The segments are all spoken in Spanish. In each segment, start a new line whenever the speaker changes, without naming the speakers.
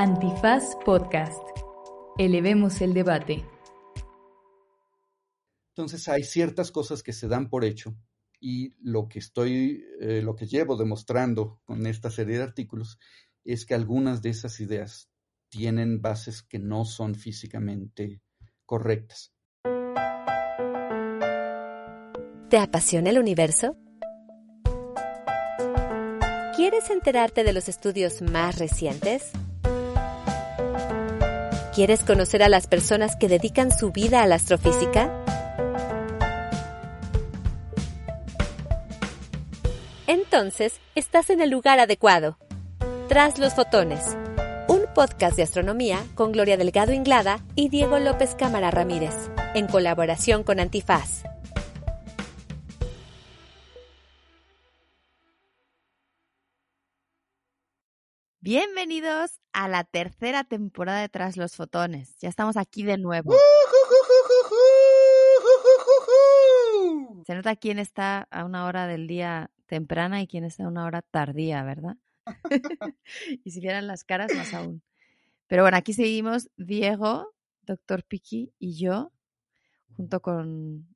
Antifaz Podcast. Elevemos el debate.
Entonces hay ciertas cosas que se dan por hecho y lo que estoy, eh, lo que llevo demostrando con esta serie de artículos es que algunas de esas ideas tienen bases que no son físicamente correctas.
¿Te apasiona el universo? ¿Quieres enterarte de los estudios más recientes? ¿Quieres conocer a las personas que dedican su vida a la astrofísica? Entonces, estás en el lugar adecuado. Tras los fotones, un podcast de astronomía con Gloria Delgado Inglada y Diego López Cámara Ramírez, en colaboración con Antifaz.
Bienvenidos a la tercera temporada de Tras los Fotones. Ya estamos aquí de nuevo. Se nota quién está a una hora del día temprana y quién está a una hora tardía, ¿verdad? y si vieran las caras, más aún. Pero bueno, aquí seguimos Diego, Doctor Piki y yo, junto con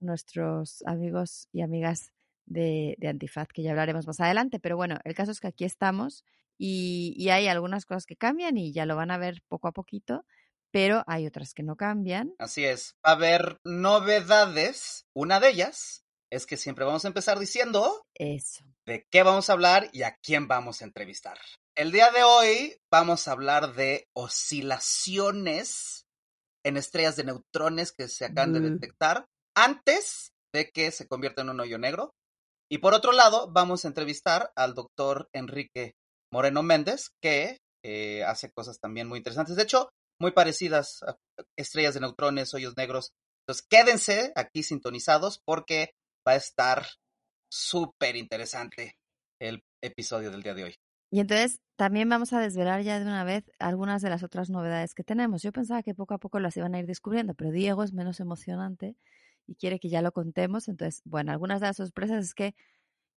nuestros amigos y amigas de, de Antifaz, que ya hablaremos más adelante. Pero bueno, el caso es que aquí estamos y, y, hay algunas cosas que cambian y ya lo van a ver poco a poquito, pero hay otras que no cambian.
Así es, va a haber novedades. Una de ellas es que siempre vamos a empezar diciendo
eso.
De qué vamos a hablar y a quién vamos a entrevistar. El día de hoy vamos a hablar de oscilaciones en estrellas de neutrones que se acaban de detectar antes de que se convierta en un hoyo negro. Y por otro lado, vamos a entrevistar al doctor Enrique Moreno Méndez, que eh, hace cosas también muy interesantes. De hecho, muy parecidas a estrellas de neutrones, hoyos negros. Entonces, quédense aquí sintonizados porque va a estar súper interesante el episodio del día de hoy.
Y entonces también vamos a desvelar ya de una vez algunas de las otras novedades que tenemos. Yo pensaba que poco a poco las iban a ir descubriendo, pero Diego es menos emocionante y quiere que ya lo contemos. Entonces, bueno, algunas de las sorpresas es que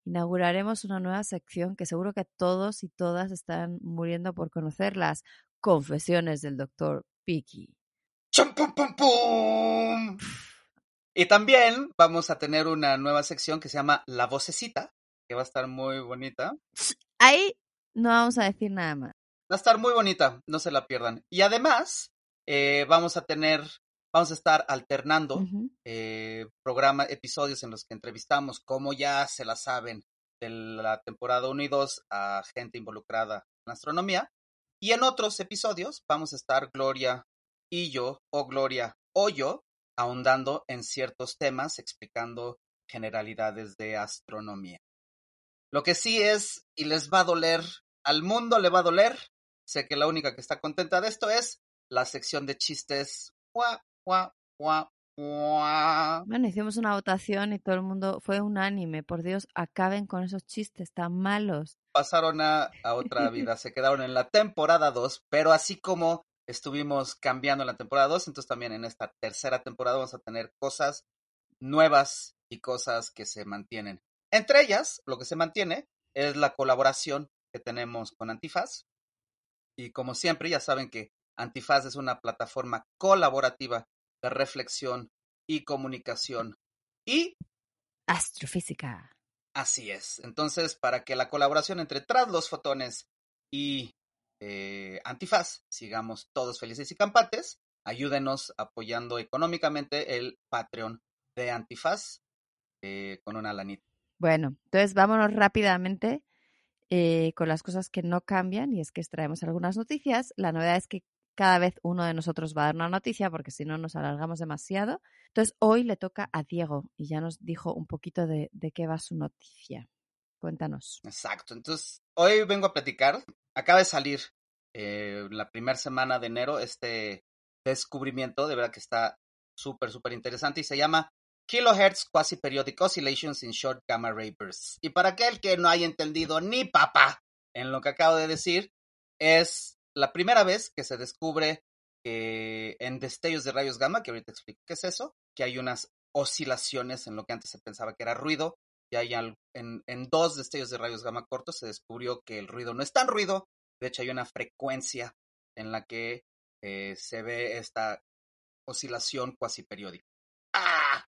inauguraremos una nueva sección que seguro que todos y todas están muriendo por conocer, las confesiones del doctor Piki.
¡Chum, pum, pum, pum! Y también vamos a tener una nueva sección que se llama La Vocecita, que va a estar muy bonita.
Ahí no vamos a decir nada más.
Va a estar muy bonita, no se la pierdan. Y además, eh, vamos a tener, vamos a estar alternando uh -huh. eh, episodios en los que entrevistamos, como ya se la saben, de la temporada 1 y 2 a gente involucrada en la astronomía. Y en otros episodios vamos a estar Gloria y yo, o Gloria o yo, ahondando en ciertos temas, explicando generalidades de astronomía. Lo que sí es, y les va a doler, al mundo le va a doler, sé que la única que está contenta de esto es la sección de chistes. Guau, guau, guau, guau.
Bueno, hicimos una votación y todo el mundo fue unánime. Por Dios, acaben con esos chistes tan malos.
Pasaron a, a otra vida, se quedaron en la temporada 2, pero así como estuvimos cambiando en la temporada 2, entonces también en esta tercera temporada vamos a tener cosas nuevas y cosas que se mantienen. Entre ellas, lo que se mantiene es la colaboración que tenemos con Antifaz. Y como siempre, ya saben que Antifaz es una plataforma colaborativa de reflexión y comunicación y
astrofísica.
Así es. Entonces, para que la colaboración entre Tras los Fotones y eh, Antifaz, sigamos todos felices y campantes, ayúdenos apoyando económicamente el Patreon de Antifaz eh, con una lanita.
Bueno, entonces vámonos rápidamente eh, con las cosas que no cambian y es que extraemos algunas noticias. La novedad es que cada vez uno de nosotros va a dar una noticia porque si no nos alargamos demasiado. Entonces hoy le toca a Diego y ya nos dijo un poquito de, de qué va su noticia. Cuéntanos.
Exacto. Entonces hoy vengo a platicar. Acaba de salir eh, la primera semana de enero este descubrimiento, de verdad que está súper, súper interesante y se llama Kilohertz Quasi-Periodic Oscillations in Short Gamma Ray Bursts. Y para aquel que no haya entendido ni papá en lo que acabo de decir, es la primera vez que se descubre que en destellos de rayos gamma, que ahorita explico qué es eso, que hay unas oscilaciones en lo que antes se pensaba que era ruido, y hay en, dos destellos de rayos gamma cortos se descubrió que el ruido no es tan ruido, de hecho hay una frecuencia en la que eh, se ve esta oscilación cuasi periódica. ¡Ah!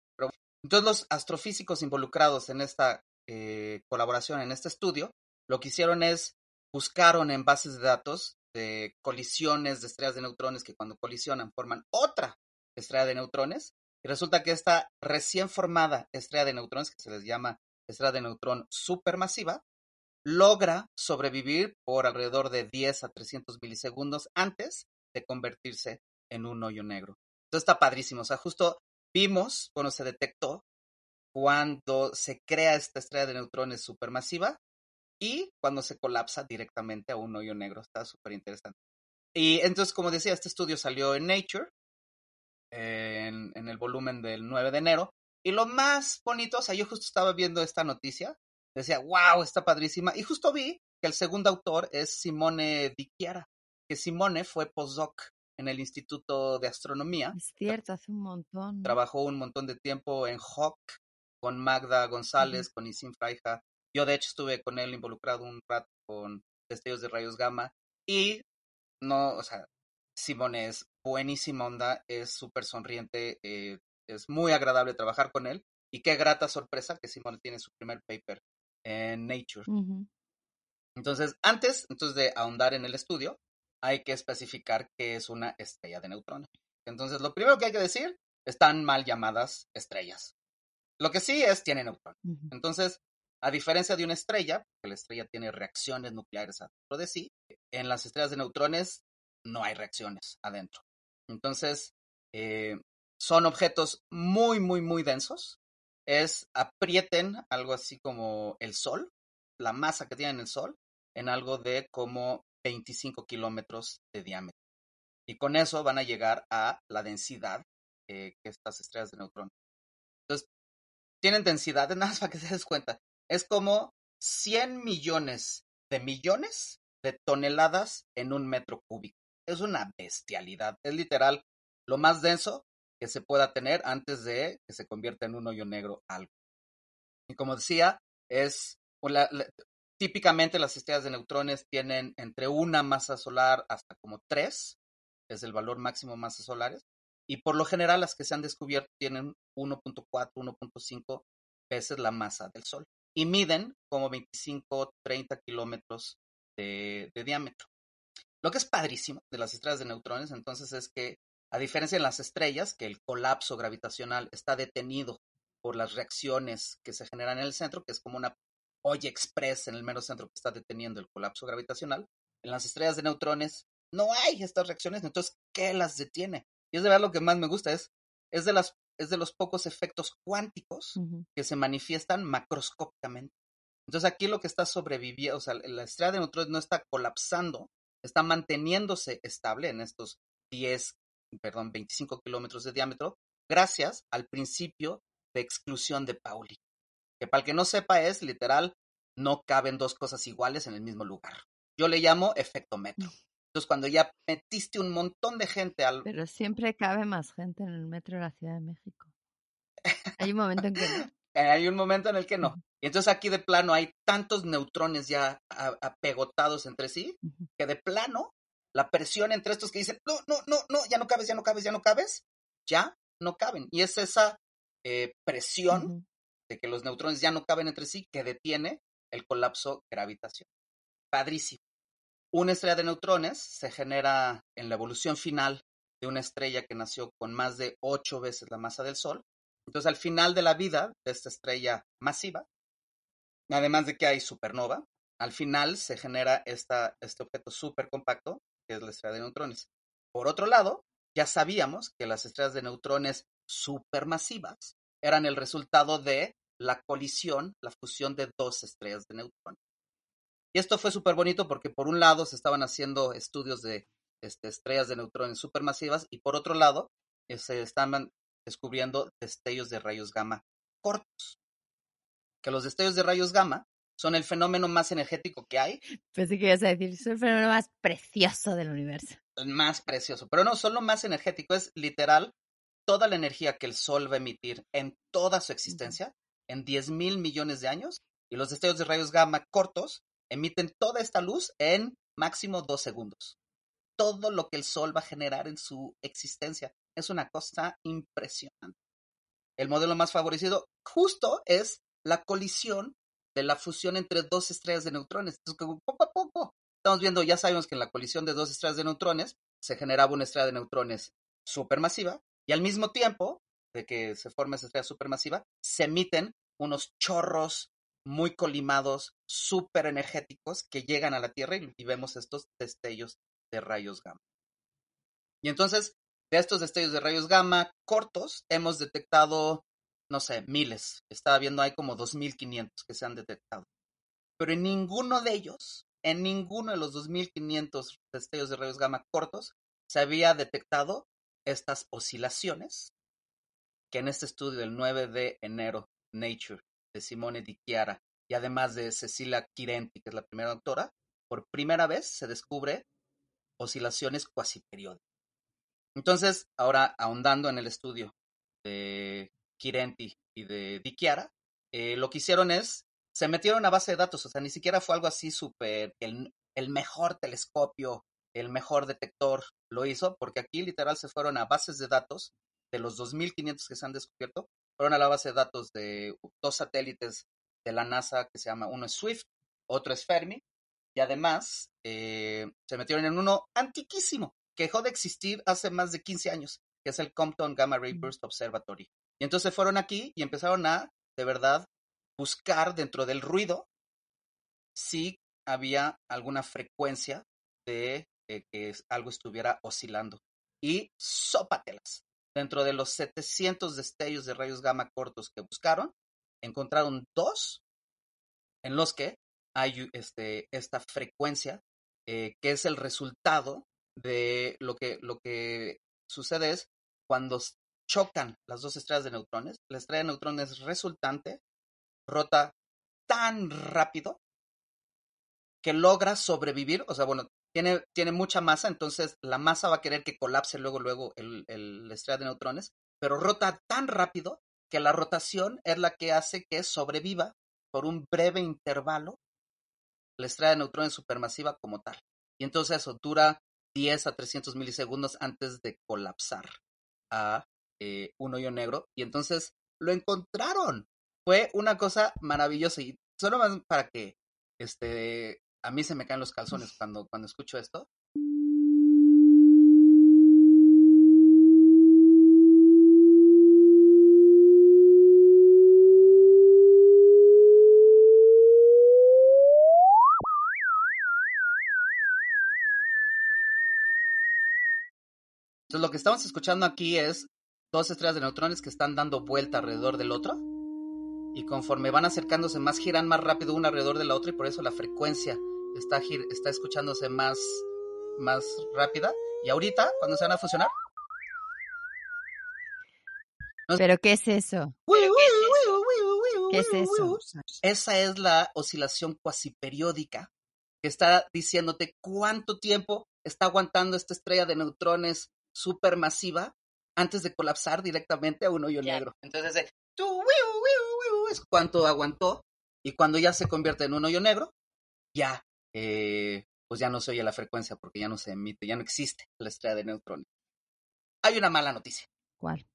entonces los astrofísicos involucrados en esta eh, colaboración, en este estudio, lo que hicieron es buscaron en bases de datos de colisiones de estrellas de neutrones que cuando colisionan forman otra estrella de neutrones. Y resulta que esta recién formada estrella de neutrones, que se les llama estrella de neutrón supermasiva, logra sobrevivir por alrededor de 10 a 300 milisegundos antes de convertirse en un hoyo negro. Entonces está padrísimo. O sea, justo vimos, bueno, se detectó cuando se crea esta estrella de neutrones supermasiva y cuando se colapsa directamente a un hoyo negro. Está súper interesante. Y entonces, como decía, este estudio salió en Nature, en, en, el volumen del 9 de enero. Y lo más bonito, o sea, yo justo estaba viendo esta noticia, decía, wow, está padrísima. Y justo vi que el segundo autor es Simone Di Chiara, que Simone fue postdoc en el Instituto de Astronomía.
Es cierto, hace un montón.
Trabajó un montón de tiempo en Hawk con Magda González, con Isim Fraija. Yo, de hecho, estuve con él involucrado un rato con destellos de rayos gamma. Y no, o sea, Simone es buenísima onda, es súper sonriente, eh, es muy agradable trabajar con él. Y qué grata sorpresa que Simone tiene su primer paper en Nature. Entonces, antes entonces de ahondar en el estudio, hay que especificar qué es una estrella de neutrones. Entonces, lo primero que hay que decir, están mal llamadas estrellas. Lo que sí es, tiene neutrones. Entonces, a diferencia de una estrella, que la estrella tiene reacciones nucleares adentro de sí, en las estrellas de neutrones no hay reacciones adentro. Entonces, eh, son objetos muy, muy, muy densos. Es aprieten algo así como el Sol, la masa que tiene el Sol, en algo de como 25 kilómetros de diámetro. Y con eso van a llegar a la densidad eh, que estas estrellas de neutrones. Entonces, tienen densidad, nada más para que se des cuenta. Es como 100 millones de millones de toneladas en un metro cúbico. Es una bestialidad. Es literal lo más denso que se pueda tener antes de que se convierta en un hoyo negro algo. Y como decía, es Típicamente las estrellas de neutrones tienen entre una masa solar hasta como tres, es el valor máximo de masas solares, y por lo general las que se han descubierto tienen 1.4, 1.5 veces la masa del Sol y miden como 25, 30 kilómetros de, diámetro. Lo que es padrísimo de las estrellas de neutrones entonces es que a diferencia de las estrellas, que el colapso gravitacional está detenido por las reacciones que se generan en el centro, que es como una Hoy express en el mero centro que está deteniendo el colapso gravitacional, en las estrellas de neutrones no hay estas reacciones, entonces, ¿qué las detiene? Y es de verdad lo que más me gusta, es, es, de, las, es de los pocos efectos cuánticos que se manifiestan macroscópicamente. Entonces aquí lo que está sobreviviendo, o sea, la estrella de neutrones no está colapsando, está manteniéndose estable en estos 10, perdón, 25 kilómetros de diámetro, gracias al principio de exclusión de Pauli que para el que no sepa es literal, no caben dos cosas iguales en el mismo lugar. Yo le llamo efecto metro. Entonces, cuando ya metiste un montón de gente al...
Pero siempre cabe más gente en el metro de la Ciudad de México. Hay un momento en que no.
Hay un momento en el que no. Y entonces aquí de plano hay tantos neutrones ya apegotados entre sí, que de plano la presión entre estos que dicen, no, no, no, no, ya no cabes, ya no cabes, ya no cabes, ya no caben. Y es esa eh, presión de que los neutrones ya no caben entre sí que detiene el colapso gravitacional. Padrísimo. Una estrella de neutrones se genera en la evolución final de una estrella que nació con más de ocho veces la masa del Sol. Entonces, al final de la vida de esta estrella masiva, además de que hay supernova, al final se genera este objeto súper compacto, que es la estrella de neutrones. Por otro lado, ya sabíamos que las estrellas de neutrones supermasivas eran el resultado de la colisión, la fusión de dos estrellas de neutrones. Y esto fue súper bonito porque por un lado se estaban haciendo estudios de este, estrellas de neutrones supermasivas y por otro lado eh, se estaban descubriendo destellos de rayos gamma cortos. Que los destellos de rayos gamma son el fenómeno más energético que hay.
Pensé que ibas a decir, es el fenómeno más precioso del universo.
El más precioso, pero no solo más energético, es literal toda la energía que el Sol va a emitir en toda su existencia, en 10 mil millones de años, y los destellos de rayos gamma cortos emiten toda esta luz en máximo dos segundos. Todo lo que el Sol va a generar en su existencia es una cosa impresionante. El modelo más favorecido justo es la colisión de la fusión entre dos estrellas de neutrones. Entonces, poco a poco estamos viendo, ya sabemos que en la colisión de dos estrellas de neutrones se generaba una estrella de neutrones supermasiva y al mismo tiempo de que se forma esa estrella supermasiva, se emiten unos chorros muy colimados, súper energéticos, que llegan a la Tierra y, vemos estos destellos de rayos gamma. Y entonces, de estos destellos de rayos gamma cortos, hemos detectado, no sé, miles. Estaba viendo, hay como 2.500 que se han detectado. Pero en ninguno de ellos, en ninguno de los 2.500 destellos de rayos gamma cortos, se había detectado estas oscilaciones que en este estudio del 9 de enero, Nature, de Simone Di Chiara, y además de Cecilia Quirenti, que es la primera doctora, por primera vez se descubre oscilaciones cuasi periódicas. Entonces, ahora ahondando en el estudio de Quirenti y de Di Chiara, eh, lo que hicieron es, se metieron a base de datos, o sea, ni siquiera fue algo así súper, el, el mejor telescopio, el mejor detector lo hizo, porque aquí literal se fueron a bases de datos de los 2.500 que se han descubierto, fueron a la base de datos de dos satélites de la NASA que se llama, uno es Swift, otro es Fermi, y además eh, se metieron en uno antiquísimo, que dejó de existir hace más de 15 años, que es el Compton Gamma Ray Burst Observatory. Y entonces fueron aquí y empezaron a, de verdad, buscar dentro del ruido si había alguna frecuencia de que algo estuviera oscilando. Y sópatelas. Dentro de los 700 destellos de rayos gamma cortos que buscaron, encontraron dos en los que hay este, esta frecuencia eh, que es el resultado de lo que, lo que sucede es cuando chocan las dos estrellas de neutrones, la estrella de neutrones resultante rota tan rápido que logra sobrevivir, o sea, bueno, tiene, tiene mucha masa, entonces la masa va a querer que colapse luego, luego el, el, estrella de neutrones, pero rota tan rápido que la rotación es la que hace que sobreviva por un breve intervalo la estrella de neutrones supermasiva como tal. Y entonces eso dura 10 a 300 milisegundos antes de colapsar a eh, un hoyo negro. Y entonces lo encontraron. Fue una cosa maravillosa. Y solo más para que este, a mí se me caen los calzones cuando, cuando escucho esto. Entonces lo que estamos escuchando aquí es dos estrellas de neutrones que están dando vuelta alrededor del otro y conforme van acercándose más giran más rápido una alrededor de la otra y por eso la frecuencia está, está escuchándose más, más rápida. Y ahorita, cuando se van a fusionar.
¿Pero qué es eso? ¿Qué es eso?
Esa es la oscilación cuasi periódica que está diciéndote cuánto tiempo está aguantando esta estrella de neutrones supermasiva antes de colapsar directamente a un hoyo negro. Entonces, es cuánto aguantó y cuando ya se convierte en un hoyo negro, ya eh, pues ya no se oye la frecuencia porque ya no se emite, ya no existe la estrella de neutrones. Hay una mala noticia.
¿Cuál?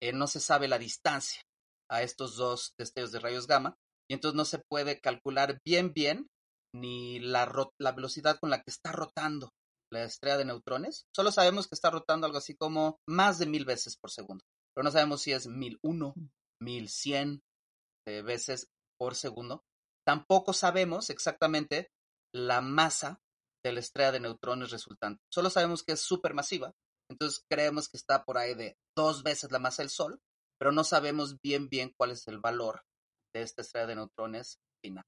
Eh, no se sabe la distancia a estos dos destellos de rayos gamma y entonces no se puede calcular bien bien ni la, la velocidad con la que está rotando la estrella de neutrones. Solo sabemos que está rotando algo así como más de mil veces por segundo, pero no sabemos si es mil uno, mm. mil cien eh, veces por segundo. Tampoco sabemos exactamente la masa de la estrella de neutrones resultante. Solo sabemos que es supermasiva, entonces creemos que está por ahí de dos veces la masa del Sol, pero no sabemos bien bien cuál es el valor de esta estrella de neutrones final.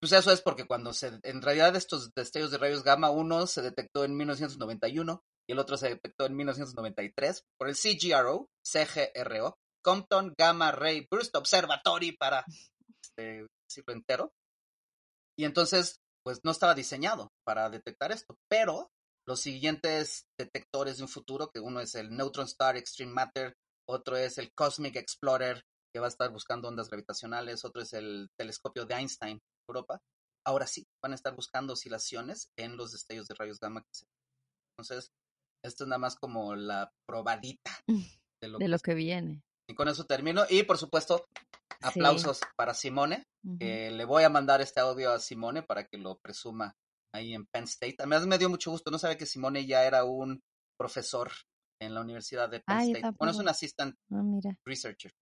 pues eso es porque cuando se, en realidad estos destellos de rayos gamma, uno se detectó en 1991 y el otro se detectó en 1993 por el CGRO, CGRO, Compton Gamma Ray Burst Observatory para este entero. Y entonces, pues no estaba diseñado para detectar esto, pero los siguientes detectores de un futuro, que uno es el Neutron Star Extreme Matter, otro es el Cosmic Explorer, que va a estar buscando ondas gravitacionales, otro es el telescopio de Einstein, Europa. Ahora sí, van a estar buscando oscilaciones en los destellos de rayos gamma. Entonces, esto es nada más como la probadita
de lo, que, viene.
Y con eso termino. Y por supuesto, aplausos para Simone. le voy a mandar este audio a Simone para que lo presuma ahí en Penn State. Además me dio mucho gusto, no sabía que Simone ya era un profesor en la Universidad de Penn State. Bueno, es un assistant ah, researcher.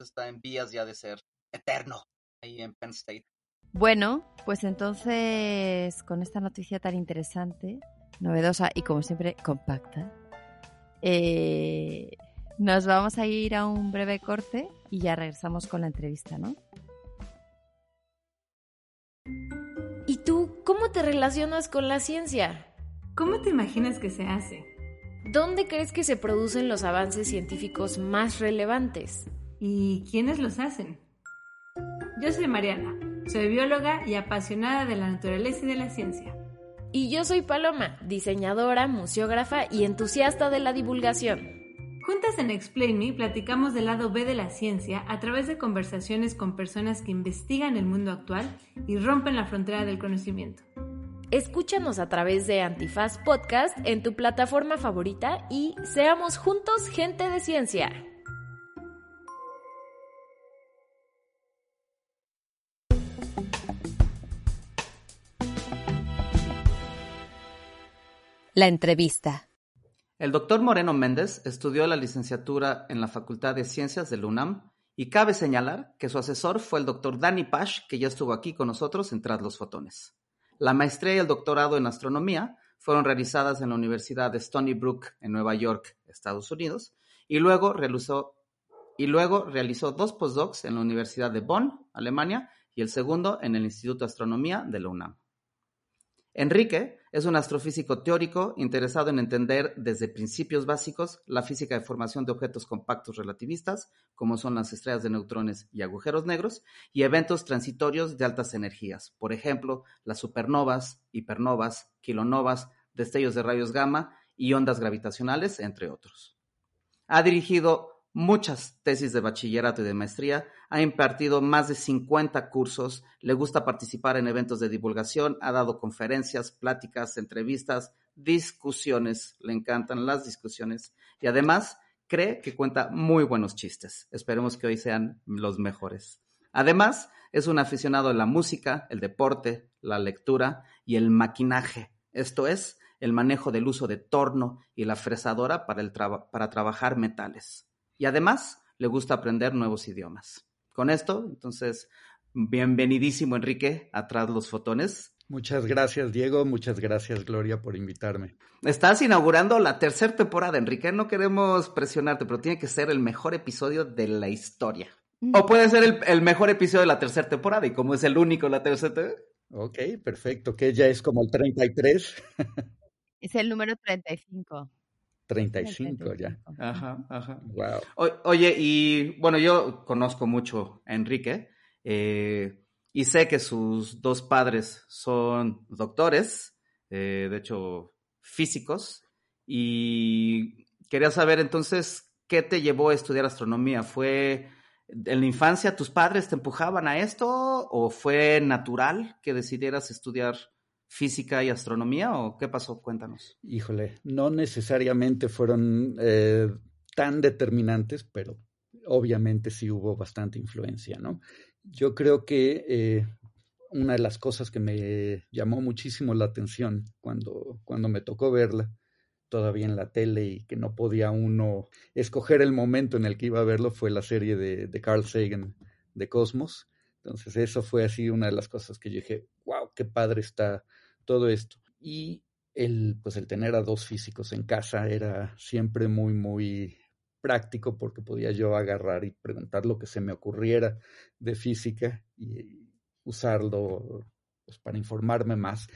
Está en vías ya de ser eterno ahí en Penn State.
Bueno, pues entonces con esta noticia tan interesante, novedosa y como siempre compacta, eh, nos vamos a ir a un breve corte y ya regresamos con la entrevista, ¿no?
¿Y tú cómo te relacionas con la ciencia?
¿Cómo te imaginas que se hace?
¿Dónde crees que se producen los avances científicos más relevantes?
¿Y quiénes los hacen? Yo soy Mariana, soy bióloga y apasionada de la naturaleza y de la ciencia.
Y yo soy Paloma, diseñadora, museógrafa y entusiasta de la divulgación.
Juntas en Explain Me platicamos del lado B de la ciencia a través de conversaciones con personas que investigan el mundo actual y rompen la frontera del conocimiento.
Escúchanos a través de Antifaz Podcast en tu plataforma favorita y seamos juntos gente de ciencia.
La entrevista.
El doctor Moreno Méndez estudió la licenciatura en la Facultad de Ciencias de la UNAM y cabe señalar que su asesor fue el doctor Danny Pash, que ya estuvo aquí con nosotros en Tras los Fotones. La maestría y el doctorado en astronomía fueron realizadas en la Universidad de Stony Brook en Nueva York, Estados Unidos, y luego realizó, y luego realizó dos postdocs en la Universidad de Bonn, Alemania, y el segundo en el Instituto de Astronomía de la UNAM. Enrique es un astrofísico teórico interesado en entender desde principios básicos la física de formación de objetos compactos relativistas, como son las estrellas de neutrones y agujeros negros, y eventos transitorios de altas energías, por ejemplo, las supernovas, hipernovas, kilonovas, destellos de rayos gamma y ondas gravitacionales, entre otros. Ha dirigido muchas tesis de bachillerato y de maestría, ha impartido más de 50 cursos, le gusta participar en eventos de divulgación, ha dado conferencias, pláticas, entrevistas, discusiones, le encantan las discusiones y además cree que cuenta muy buenos chistes. Esperemos que hoy sean los mejores. Además, es un aficionado a la música, el deporte, la lectura y el maquinaje, esto es, el manejo del uso de torno y la fresadora para, para trabajar metales y además le gusta aprender nuevos idiomas. Con esto, entonces, bienvenidísimo Enrique atrás los fotones.
Muchas gracias Diego, muchas gracias Gloria por invitarme.
Estás inaugurando la tercera temporada, Enrique. No queremos presionarte, pero tiene que ser el mejor episodio de la historia. Mm. O puede ser el, mejor episodio de la tercera temporada, y como es el único la tercera temporada.
Ok, perfecto, que ya es como el 33.
es el número 35.
35 ya.
Ajá, ajá. Wow. oye, y bueno, yo conozco mucho a Enrique eh, y sé que sus dos padres son doctores, eh, de hecho, físicos, y quería saber entonces, ¿qué te llevó a estudiar astronomía? ¿Fue en la infancia tus padres te empujaban a esto o fue natural que decidieras estudiar física y astronomía o qué pasó? Cuéntanos.
Híjole, no necesariamente fueron eh, tan determinantes, pero obviamente sí hubo bastante influencia, ¿no? Yo creo que eh, una de las cosas que me llamó muchísimo la atención cuando, cuando me tocó verla todavía en la tele y que no podía uno escoger el momento en el que iba a verlo fue la serie de, Carl Sagan de Cosmos. Entonces eso fue así una de las cosas que yo dije, wow, qué padre está todo esto. Y el, pues el tener a dos físicos en casa era siempre muy, muy práctico porque podía yo agarrar y preguntar lo que se me ocurriera de física y usarlo pues, para informarme más,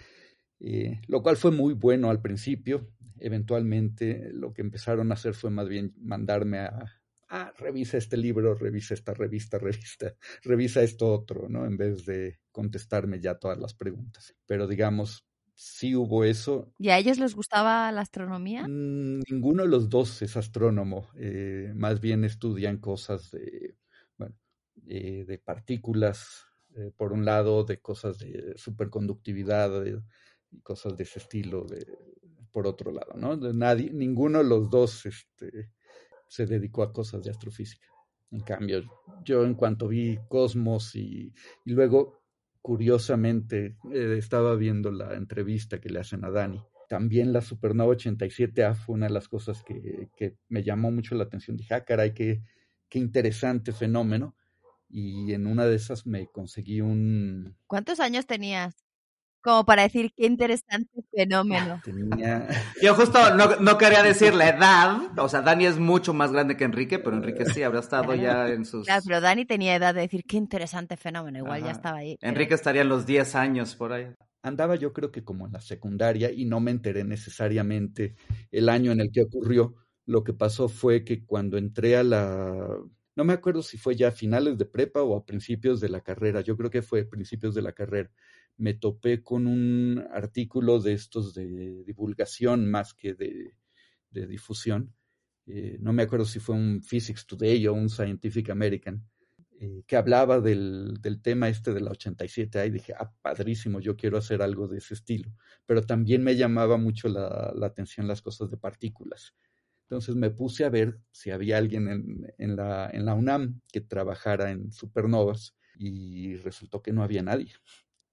eh, lo cual fue muy bueno al principio. Eventualmente lo que empezaron a hacer fue más bien mandarme a, ah, revisa este libro, revisa esta revista, revista, revisa esto otro, ¿no? En vez de contestarme ya todas las preguntas. Pero digamos, sí hubo eso.
¿Y a ellos les gustaba la astronomía?
Mm, ninguno de los dos es astrónomo, eh, más bien estudian cosas de, bueno, eh, de partículas, eh, por un lado, de cosas de superconductividad y cosas de ese estilo, de, por otro lado, ¿no? De nadie, ninguno de los dos este, se dedicó a cosas de astrofísica. En cambio, yo en cuanto vi Cosmos y, luego, curiosamente, eh, estaba viendo la entrevista que le hacen a Dani. También la supernova 87A fue una de las cosas que, me llamó mucho la atención. Dije, ah, caray, qué interesante fenómeno. Y en una de esas me conseguí un...
¿Cuántos años tenías? Como para decir qué interesante fenómeno.
Yo justo no, quería decir la edad, o sea, Dani es mucho más grande que Enrique, pero Enrique sí habrá estado ya en sus...
Claro, pero Dani tenía edad de decir qué interesante fenómeno, igual ya estaba ahí.
Enrique estaría en los 10 años por ahí.
Andaba yo creo que como en la secundaria y no me enteré necesariamente el año en el que ocurrió. Lo que pasó fue que cuando entré a la no me acuerdo si fue ya a finales de prepa o a principios de la carrera, yo creo que fue a principios de la carrera me topé con un artículo de estos de divulgación más que de, difusión. Eh, no me acuerdo si fue un Physics Today o un Scientific American, eh, que hablaba del, tema este de la 87A y dije, ah, padrísimo, yo quiero hacer algo de ese estilo. Pero también me llamaba mucho la, atención las cosas de partículas. Entonces me puse a ver si había alguien en, la UNAM que trabajara en supernovas y resultó que no había nadie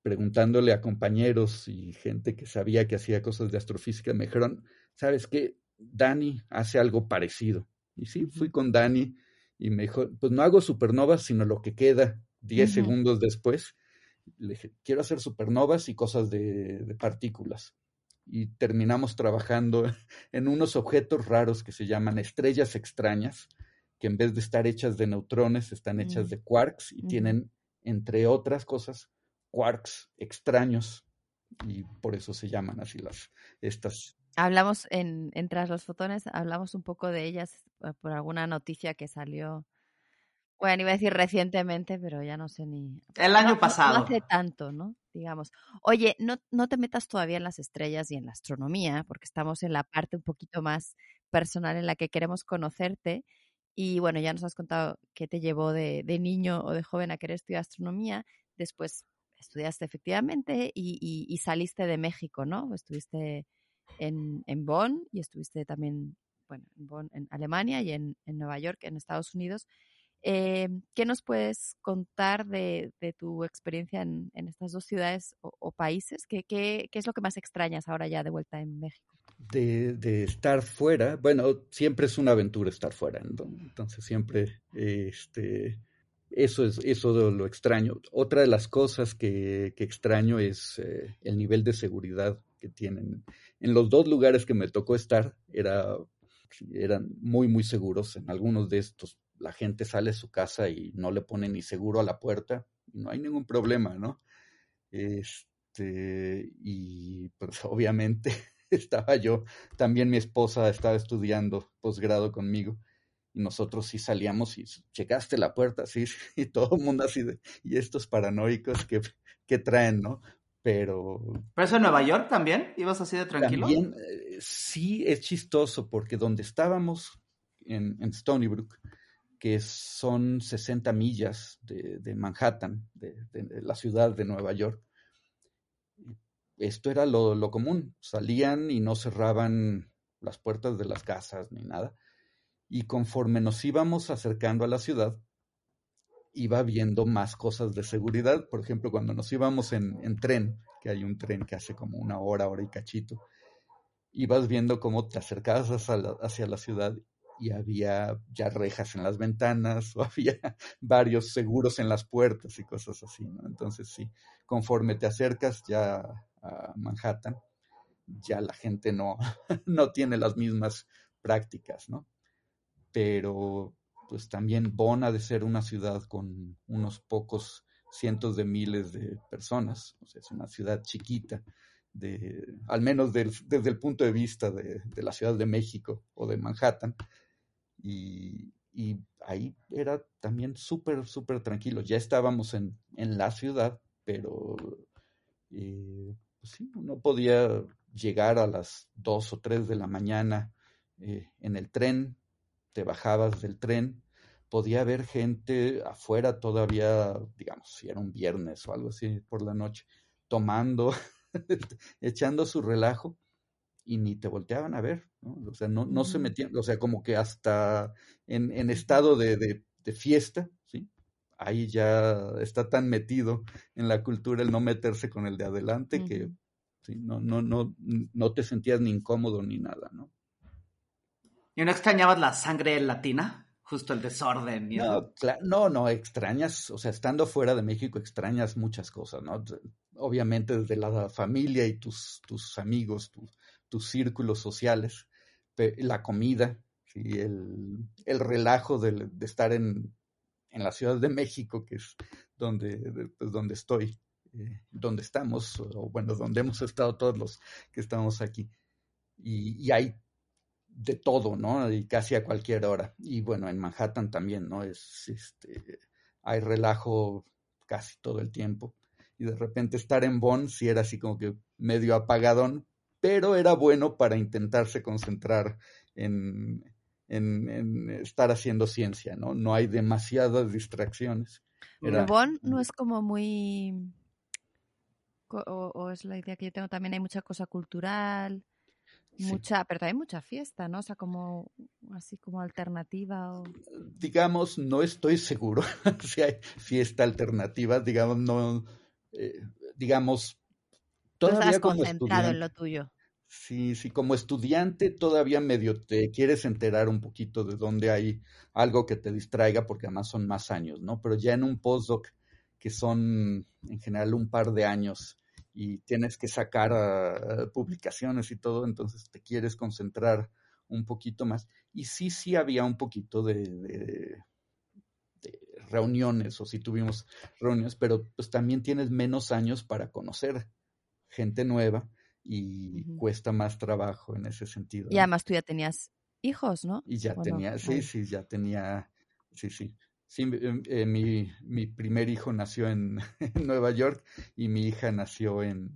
preguntándole a compañeros y gente que sabía que hacía cosas de astrofísica, me dijeron, ¿sabes qué? Dani hace algo parecido. Y sí, fui con Dani y me dijo, pues no hago supernovas, sino lo que queda 10 segundos después. Le dije, quiero hacer supernovas y cosas de, partículas. Y terminamos trabajando en unos objetos raros que se llaman estrellas extrañas, que en vez de estar hechas de neutrones, están hechas mm. de quarks y tienen, entre otras cosas, quarks extraños y por eso se llaman así las estas.
Hablamos en, en Tras los Fotones, hablamos un poco de ellas eh, por alguna noticia que salió, bueno, iba a decir recientemente, pero ya no sé ni...
El año pasado.
No, hace tanto, ¿no? Digamos. Oye, no, no te metas todavía en las estrellas y en la astronomía, porque estamos en la parte un poquito más personal en la que queremos conocerte. Y bueno, ya nos has contado qué te llevó de, de niño o de joven a querer estudiar astronomía. Después estudiaste efectivamente y, saliste de México, ¿no? Estuviste en, en, Bonn y estuviste también, bueno, en Bonn, en Alemania y en, Nueva York, en Estados Unidos. Eh, ¿Qué nos puedes contar de, tu experiencia en, estas dos ciudades o, países? ¿Qué, ¿Qué, qué, es lo que más extrañas ahora ya de vuelta en México?
De, de, estar fuera, bueno, siempre es una aventura estar fuera, entonces siempre este, eso es eso lo extraño. Otra de las cosas que, extraño es eh, el nivel de seguridad que tienen. En los dos lugares que me tocó estar era, eran muy, muy seguros. En algunos de estos la gente sale de su casa y no le pone ni seguro a la puerta no hay ningún problema, ¿no? Este, y pues obviamente estaba yo, también mi esposa estaba estudiando posgrado conmigo y nosotros sí salíamos y checaste la puerta, sí, y todo el mundo así de, y estos paranoicos que, que traen, ¿no? Pero...
¿Pero eso en Nueva York también? ¿Ibas así de tranquilo?
También, eh, sí, es chistoso porque donde estábamos en, en Stony Brook, que son 60 millas de, de Manhattan, de, de, la ciudad de Nueva York, esto era lo, lo común, salían y no cerraban las puertas de las casas ni nada y conforme nos íbamos acercando a la ciudad, iba viendo más cosas de seguridad. Por ejemplo, cuando nos íbamos en, tren, que hay un tren que hace como una hora, hora y cachito, ibas viendo cómo te acercabas hacia la, ciudad y había ya rejas en las ventanas o había varios seguros en las puertas y cosas así, ¿no? Entonces sí, conforme te acercas ya a Manhattan, ya la gente no, no tiene las mismas prácticas, ¿no? Pero pues también Bonn ha de ser una ciudad con unos pocos cientos de miles de personas, o sea, es una ciudad chiquita, de, al menos desde el punto de vista de, la Ciudad de México o de Manhattan, y, ahí era también súper, súper tranquilo. Ya estábamos en, la ciudad, pero eh, pues sí, uno podía llegar a las dos o tres de la mañana eh, en el tren, te bajabas del tren, podía haber gente afuera todavía, digamos, si era un viernes o algo así por la noche, tomando, echando su relajo y ni te volteaban a ver, ¿no? O sea, no, no se metían, o sea, como que hasta en, en estado de, de, fiesta, ¿sí? Ahí ya está tan metido en la cultura el no meterse con el de adelante que ¿sí? no, no, no, no te sentías ni incómodo ni nada, ¿no?
¿Y no extrañabas la sangre latina? Justo el desorden.
no, no, no, extrañas, o sea, estando fuera de México extrañas muchas cosas, ¿no? Obviamente desde la familia y tus, tus amigos, tus círculos sociales, la comida, ¿sí? el, el relajo de, de estar en, en, la Ciudad de México, que es donde, pues, donde estoy, eh, donde estamos, o bueno, donde hemos estado todos los que estamos aquí. Y, y hay de todo, ¿no? Y casi a cualquier hora. Y bueno, en Manhattan también, ¿no? Es, este, hay relajo casi todo el tiempo. Y de repente estar en Bonn sí era así como que medio apagadón, pero era bueno para intentarse concentrar en, en, estar haciendo ciencia, ¿no? No hay demasiadas distracciones.
Pero Bonn no es como muy... O, o, es la idea que yo tengo también, hay mucha cosa cultural, Mucha, pero también mucha fiesta, ¿no? O sea, como así como alternativa o...
Digamos, no estoy seguro si hay fiesta alternativa, digamos, no, eh, digamos,
todavía como concentrado en lo tuyo.
Sí, sí, como estudiante todavía medio te quieres enterar un poquito de dónde hay algo que te distraiga, porque además son más años, ¿no? Pero ya en un postdoc, que son en general un par de años, y tienes que sacar ah, publicaciones y todo, entonces te quieres concentrar un poquito más. Y sí, sí había un poquito de, reuniones, o si sí tuvimos reuniones, pero pues también tienes menos años para conocer gente nueva y cuesta más trabajo en ese sentido.
Y además tú ya tenías hijos, ¿no?
Y ya tenía, sí, sí, ya tenía, sí, sí. Sí, em, eh, mi, mi, primer hijo nació en, Nueva York y mi hija nació en,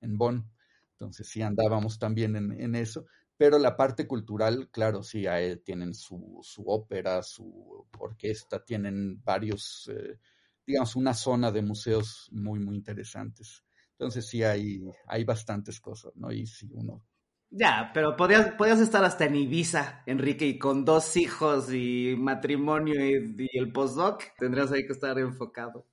en Bonn. Entonces sí andábamos también en, en, eso. Pero la parte cultural, claro, sí, tienen su, su ópera, su orquesta, tienen varios, eh, digamos, una zona de museos muy, muy interesantes. Entonces sí hay, hay bastantes cosas, ¿no? Y si uno
ya, pero podías, podías estar hasta en Ibiza, Enrique, y con dos hijos y matrimonio y, el postdoc, tendrías ahí que estar enfocado.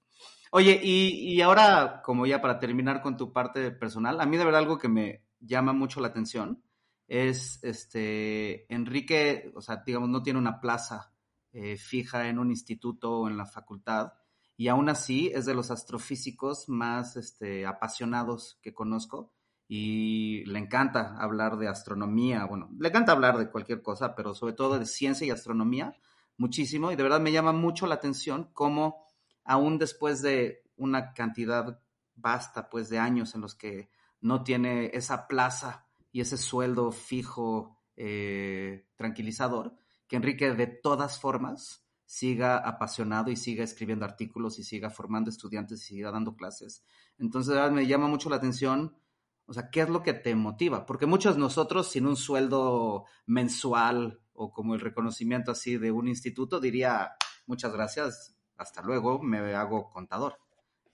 Oye, y, y, ahora, como ya para terminar con tu parte personal, a mí de verdad algo que me llama mucho la atención es, este, Enrique, o sea, digamos, no tiene una plaza eh, fija en un instituto o en la facultad, y aún así es de los astrofísicos más este, apasionados que conozco y le encanta hablar de astronomía, bueno, le encanta hablar de cualquier cosa, pero sobre todo de ciencia y astronomía, muchísimo, y de verdad me llama mucho la atención cómo aún después de una cantidad vasta, pues, de años en los que no tiene esa plaza y ese sueldo fijo eh, tranquilizador, que Enrique de todas formas siga apasionado y siga escribiendo artículos y siga formando estudiantes y siga dando clases. Entonces, de verdad, me llama mucho la atención o sea, ¿qué es lo que te motiva? Porque muchos de nosotros sin un sueldo mensual o como el reconocimiento así de un instituto diría, muchas gracias, hasta luego, me hago contador.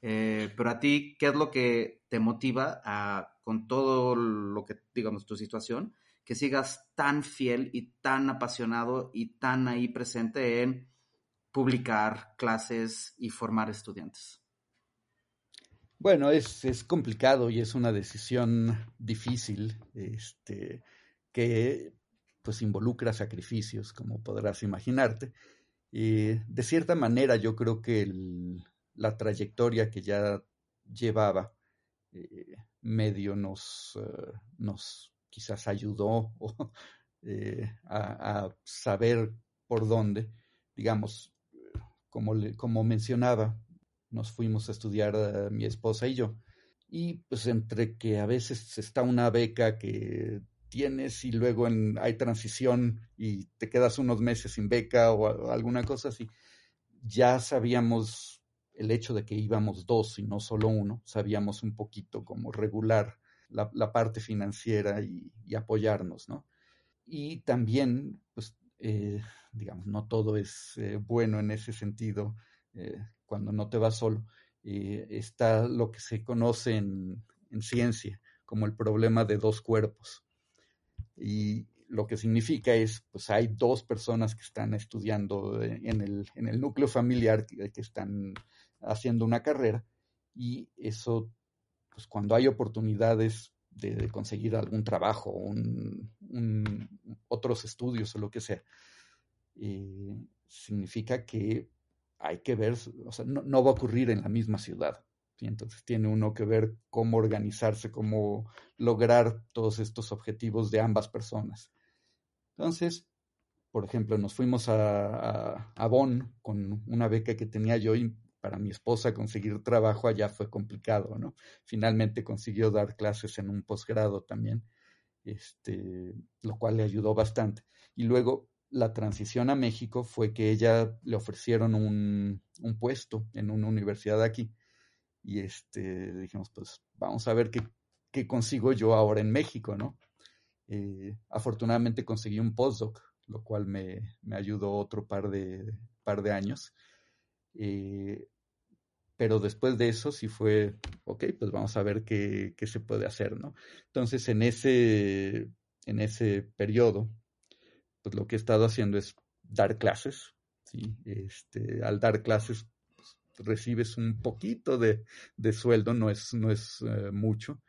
Eh, pero a ti, ¿qué es lo que te motiva a, con todo lo que, digamos, tu situación, que sigas tan fiel y tan apasionado y tan ahí presente en publicar clases y formar estudiantes?
Bueno, es, es, complicado y es una decisión difícil, este, que pues involucra sacrificios, como podrás imaginarte. Y de cierta manera, yo creo que la trayectoria que ya llevaba eh, medio nos, eh, nos quizás ayudó eh, a, a, saber por dónde, digamos, como, le, como mencionaba, nos fuimos a estudiar mi esposa y yo. Y pues entre que a veces está una beca que tienes y luego hay transición y te quedas unos meses sin beca o, alguna cosa así, ya sabíamos el hecho de que íbamos dos y no solo uno, sabíamos un poquito cómo regular la, parte financiera y, apoyarnos, ¿no? Y también, pues, eh, digamos, no todo es eh, bueno en ese sentido eh, cuando no te vas solo. está lo que se conoce en, ciencia como el problema de dos cuerpos. Y lo que significa es, pues hay dos personas que están estudiando en el, en el núcleo familiar que, que, están haciendo una carrera y eso, pues cuando hay oportunidades de, conseguir algún trabajo, un, otros estudios o lo que sea, eh, significa que hay que ver, o sea, no, va a ocurrir en la misma ciudad. Entonces tiene uno que ver cómo organizarse, cómo lograr todos estos objetivos de ambas personas. Entonces, por ejemplo, nos fuimos a, a Bonn con una beca que tenía yo y para mi esposa conseguir trabajo allá fue complicado, ¿no? Finalmente consiguió dar clases en un posgrado también, este, lo cual le ayudó bastante. Y luego la transición a México fue que ella le ofrecieron un, puesto en una universidad aquí. Y este, dijimos, pues vamos a ver qué, qué consigo yo ahora en México, ¿no? Eh, afortunadamente conseguí un postdoc, lo cual me, me ayudó otro par de, par de años. Eh, pero después de eso sí fue, ok, pues vamos a ver qué, qué, se puede hacer, ¿no? Entonces, en ese, en ese periodo, pues lo que he estado haciendo es dar clases, ¿sí? Este, al dar clases pues, recibes un poquito de, de, sueldo, no es, no es eh, mucho,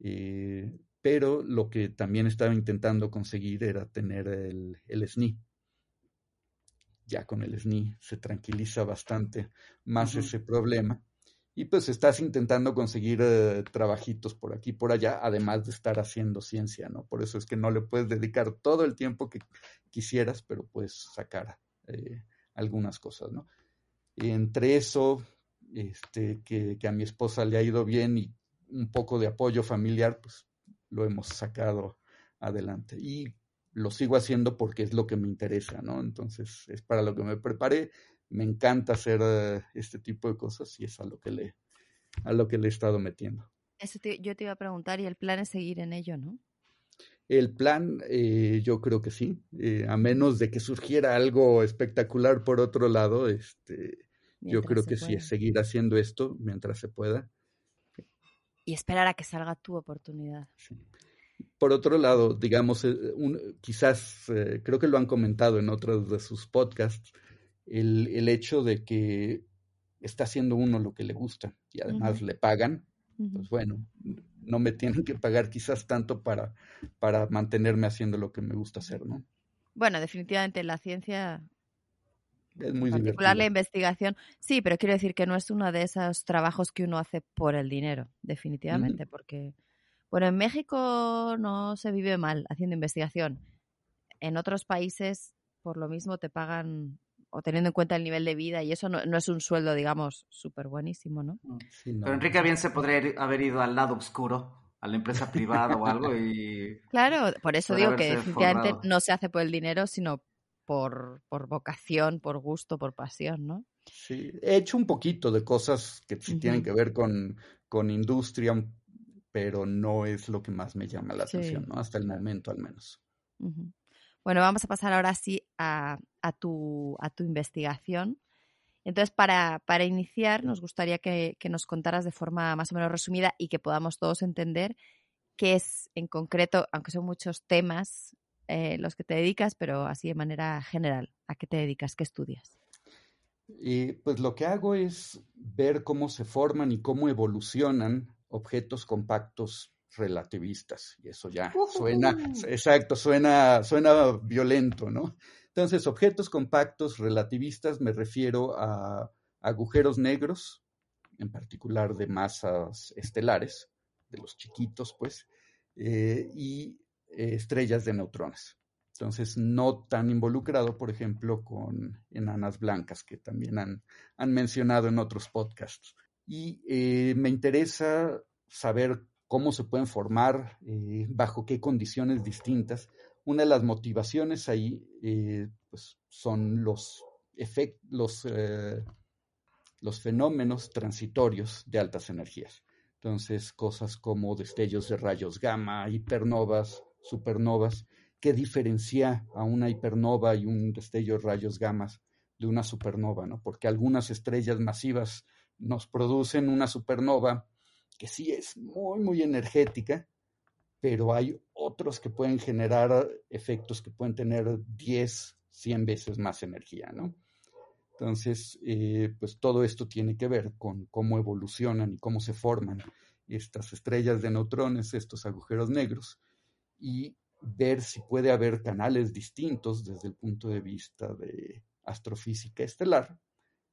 eh, pero lo que también estaba intentando conseguir era tener el, el SNI, ya con el SNI se tranquiliza bastante más ese problema. Y pues estás intentando conseguir eh, trabajitos por aquí por allá, además de estar haciendo ciencia, ¿no? Por eso es que no le puedes dedicar todo el tiempo que quisieras, pero puedes sacar eh, algunas cosas, ¿no? entre eso, este, que, que, a mi esposa le ha ido bien y un poco de apoyo familiar, pues lo hemos sacado adelante. Y lo sigo haciendo porque es lo que me interesa, ¿no? Entonces es para lo que me preparé, me encanta hacer eh, este tipo de cosas y es a lo que le, a lo que le he estado metiendo.
Eso yo te iba a preguntar y el plan es seguir en ello, ¿no?
El plan, eh, yo creo que sí, eh, a menos de que surgiera algo espectacular por otro lado, este, yo creo que sí, es seguir haciendo esto mientras se pueda.
Y esperar a que salga tu oportunidad. Sí.
Por otro lado, digamos, eh, quizás eh, creo que lo han comentado en otros de sus podcasts, el, el, hecho de que está haciendo uno lo que le gusta y además le pagan, pues bueno, no me tienen que pagar quizás tanto para, para mantenerme haciendo lo que me gusta hacer, ¿no?
Bueno, definitivamente la ciencia
es muy
en particular la investigación, sí, pero quiero decir que no es uno de esos trabajos que uno hace por el dinero, definitivamente, porque bueno, en México no se vive mal haciendo investigación. En otros países, por lo mismo, te pagan o teniendo en cuenta el nivel de vida y eso no, es un sueldo, digamos, súper buenísimo, ¿no?
Mm, Pero Enrique bien se podría haber ido al lado oscuro, a la empresa privada o algo y...
Claro, por eso digo que definitivamente no se hace por el dinero, sino por, por vocación, por gusto, por pasión, ¿no?
Sí, he hecho un poquito de cosas que sí tienen que ver con, con industria, pero no es lo que más me llama la atención, ¿no? Hasta el momento al menos.
Bueno, vamos a pasar ahora sí a, tu, a tu investigación. Entonces, para, para iniciar, nos gustaría que, nos contaras de forma más o menos resumida y que podamos todos entender qué es en concreto, aunque son muchos temas eh, los que te dedicas, pero así de manera general, ¿a qué te dedicas? ¿Qué estudias?
Y pues lo que hago es ver cómo se forman y cómo evolucionan objetos compactos relativistas. Y eso ya suena, exacto, suena, suena violento, ¿no? Entonces, objetos compactos relativistas me refiero a agujeros negros, en particular de masas estelares, de los chiquitos, pues, eh, y eh, estrellas de neutrones. Entonces, no tan involucrado, por ejemplo, con enanas blancas, que también han, han mencionado en otros podcasts. Y eh, me interesa saber cómo se pueden formar, bajo qué condiciones distintas. Una de las motivaciones ahí eh, pues son los, los, los fenómenos transitorios de altas energías. Entonces, cosas como destellos de rayos gamma, hipernovas, supernovas, ¿Qué diferencia a una hipernova y un destello de rayos gamas de una supernova? ¿no? Porque algunas estrellas masivas nos producen una supernova que sí es muy, muy energética, pero hay otros que pueden generar efectos que pueden tener 10, 100 veces más energía, ¿no? Entonces, eh, pues todo esto tiene que ver con cómo evolucionan y cómo se forman estas estrellas de neutrones, estos agujeros negros, y ver si puede haber canales distintos desde el punto de vista de astrofísica estelar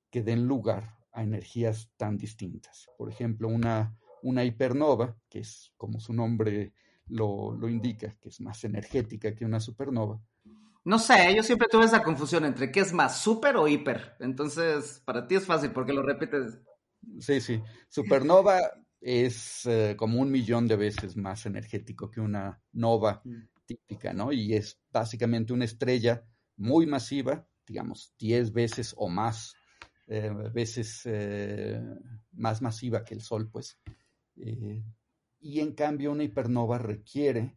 que den lugar a energías tan distintas. Por ejemplo, una, una hipernova, que es como su nombre lo, lo indica, que es más energética que una supernova,
no sé, yo siempre tuve esa confusión entre qué es más, super o hiper. Entonces, para ti es fácil porque lo repites.
Sí, sí. Supernova es eh, como un millón de veces más energético que una nova mm típica, ¿no? Y es básicamente una estrella muy masiva, digamos, 10 veces o más eh, veces eh, más masiva que el Sol, pues. Eh, y en cambio una hipernova requiere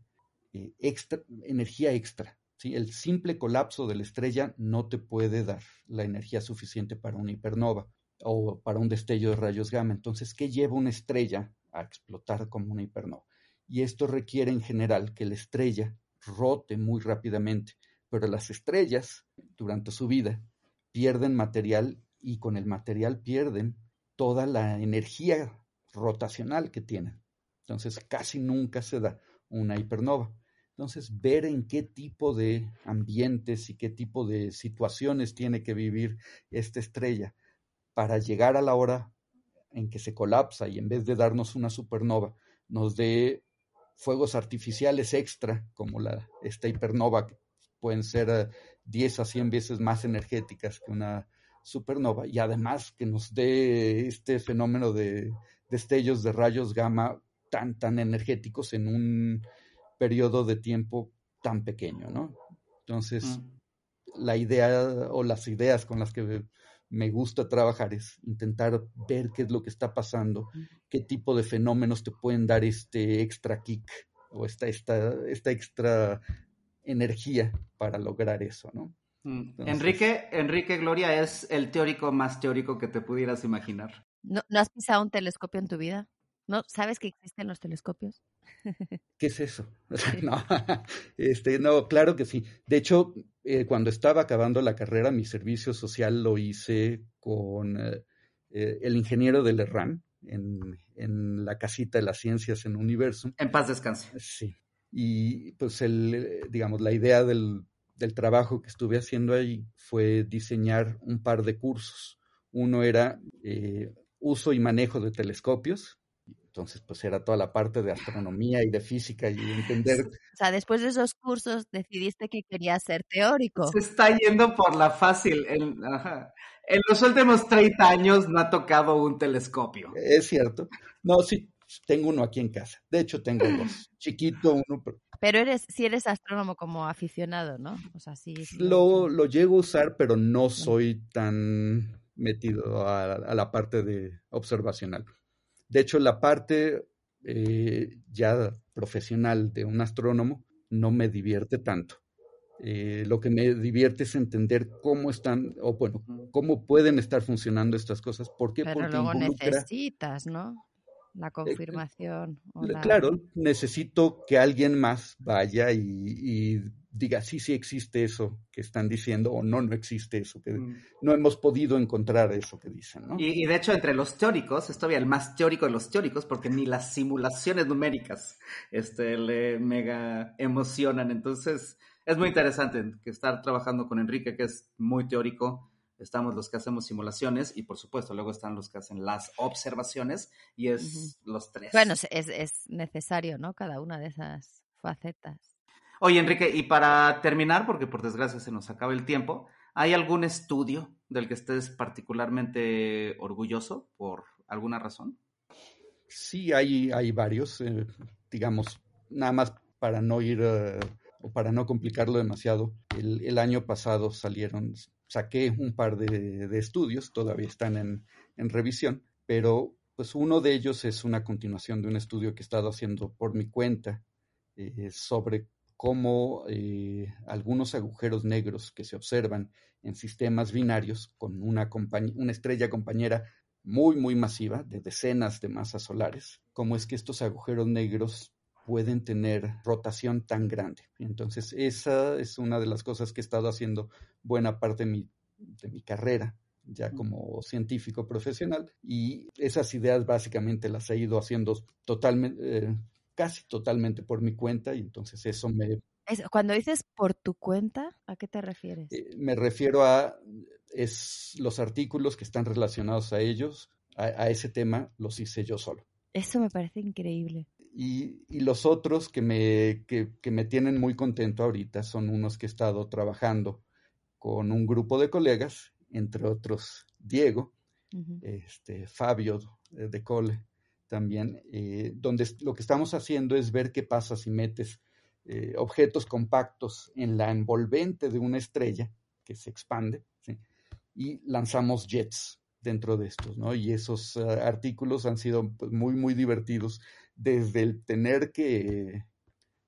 extra, energía extra. El simple colapso de la estrella no te puede dar la energía suficiente para una hipernova o para un destello de rayos gamma. Entonces, ¿qué lleva una estrella a explotar como una hipernova? Y esto requiere en general que la estrella rote muy rápidamente, pero las estrellas durante su vida pierden material y con el material pierden toda la energía rotacional que tienen. Entonces casi nunca se da una hipernova. Entonces ver en qué tipo de ambientes y qué tipo de situaciones tiene que vivir esta estrella para llegar a la hora en que se colapsa y en vez de darnos una supernova, nos dé fuegos artificiales extra, como la, esta hipernova, que pueden ser 10 eh, a 100 veces más energéticas que una supernova, y además que nos dé este fenómeno de destellos de rayos gamma tan, tan energéticos en un periodo de tiempo tan pequeño, ¿no? Entonces, mm. la idea o las ideas con las que me gusta trabajar es intentar ver qué es lo que está pasando, qué tipo de fenómenos te pueden dar este extra kick o esta, esta, esta extra energía para lograr eso, ¿no?
Mm. Enrique, Enrique Gloria es el teórico más teórico que te pudieras imaginar.
¿No, ¿No has pisado un telescopio en tu vida? ¿No sabes que existen los telescopios?
¿Qué es eso? no, este, no, claro que sí. De hecho, eh, cuando estaba acabando la carrera, mi servicio social lo hice con eh, eh, el ingeniero del ERRAN en, en, la casita de las ciencias en Universo.
En paz descanse.
Sí. Y pues el, digamos, la idea del, del trabajo que estuve haciendo ahí fue diseñar un par de cursos. Uno era uso y manejo de telescopios, entonces, pues era toda la parte de astronomía y de física y entender.
O sea, después de esos cursos decidiste que querías ser teórico.
Se está yendo por la fácil. En, en los últimos 30 años no ha tocado un telescopio.
Es cierto. No, sí, tengo uno aquí en casa. De hecho, tengo dos. Chiquito, uno.
Pero eres, si eres astrónomo como aficionado, ¿no? O sea, sí.
Lo, lo llego a usar, pero no soy tan metido a la parte de observacional. De hecho, la parte eh, ya profesional de un astrónomo no me divierte tanto. Eh, lo que me divierte es entender cómo están, o bueno, cómo pueden estar funcionando estas cosas. ¿Por qué?
Pero
Porque
luego necesitas, ¿no? La eh, confirmación.
Claro, necesito que alguien más vaya y diga, sí, sí existe eso que están diciendo o no, no existe eso, que mm. no hemos podido encontrar eso que dicen. ¿no?
Y, de hecho, entre los teóricos, es todavía el más teórico de los teóricos, porque ni las simulaciones numéricas este, le mega emocionan. Entonces, es muy interesante que estar trabajando con Enrique, que es muy teórico. Estamos los que hacemos simulaciones y por supuesto luego están los que hacen las observaciones y es los tres.
Bueno, es, es necesario, ¿no? Cada una de esas facetas.
Oye, Enrique, y para terminar, porque por desgracia se nos acaba el tiempo, ¿hay algún estudio del que estés particularmente orgulloso por alguna razón?
Sí, hay, hay varios, eh, digamos, nada más para no ir uh, o para no complicarlo demasiado. El, año pasado salieron, saqué un par de, estudios, todavía están en, en, revisión, pero pues uno de ellos es una continuación de un estudio que he estado haciendo por mi cuenta eh, sobre cómo eh, algunos agujeros negros que se observan en sistemas binarios con una, una estrella compañera muy, muy masiva, de decenas de masas solares, cómo es que estos agujeros negros pueden tener rotación tan grande. Entonces, esa es una de las cosas que he estado haciendo buena parte de mi, de mi carrera, ya como científico profesional, y esas ideas básicamente las he ido haciendo totalmente, eh, casi totalmente por mi cuenta, y entonces eso me...
Cuando dices por tu cuenta, ¿a qué te refieres?
Eh, me refiero a es los artículos que están relacionados a ellos, a, a ese tema, los hice yo solo.
Eso me parece increíble.
Y, y los otros que me, que, que me tienen muy contento ahorita son unos que he estado trabajando con un grupo de colegas, entre otros Diego, uh -huh. este, Fabio de Cole también, eh, donde lo que estamos haciendo es ver qué pasa si metes eh, objetos compactos en la envolvente de una estrella que se expande, y lanzamos jets dentro de estos, ¿no? Y esos uh, artículos han sido pues, muy, muy divertidos desde el tener que,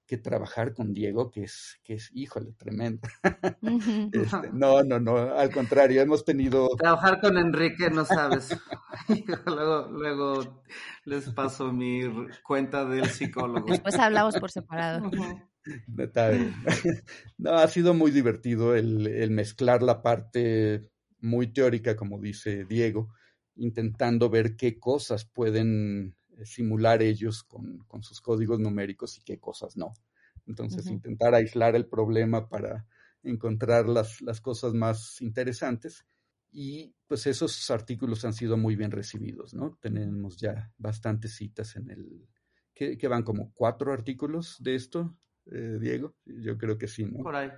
que trabajar con Diego, que es, que es híjole, tremendo. Este, no, no, no, al contrario, hemos tenido...
Trabajar con Enrique, no sabes. luego, luego les paso mi cuenta del psicólogo.
Después hablamos por separado.
Está bien. No, ha sido muy divertido el, el mezclar la parte muy teórica, como dice Diego, intentando ver qué cosas pueden simular ellos con, con, sus códigos numéricos y qué cosas no. Entonces, uh -huh. intentar aislar el problema para encontrar las, las, cosas más interesantes. Y pues esos artículos han sido muy bien recibidos, ¿no? Tenemos ya bastantes citas en el... que, que van como cuatro artículos de esto, eh, Diego. Yo creo que sí, ¿no?
Por ahí.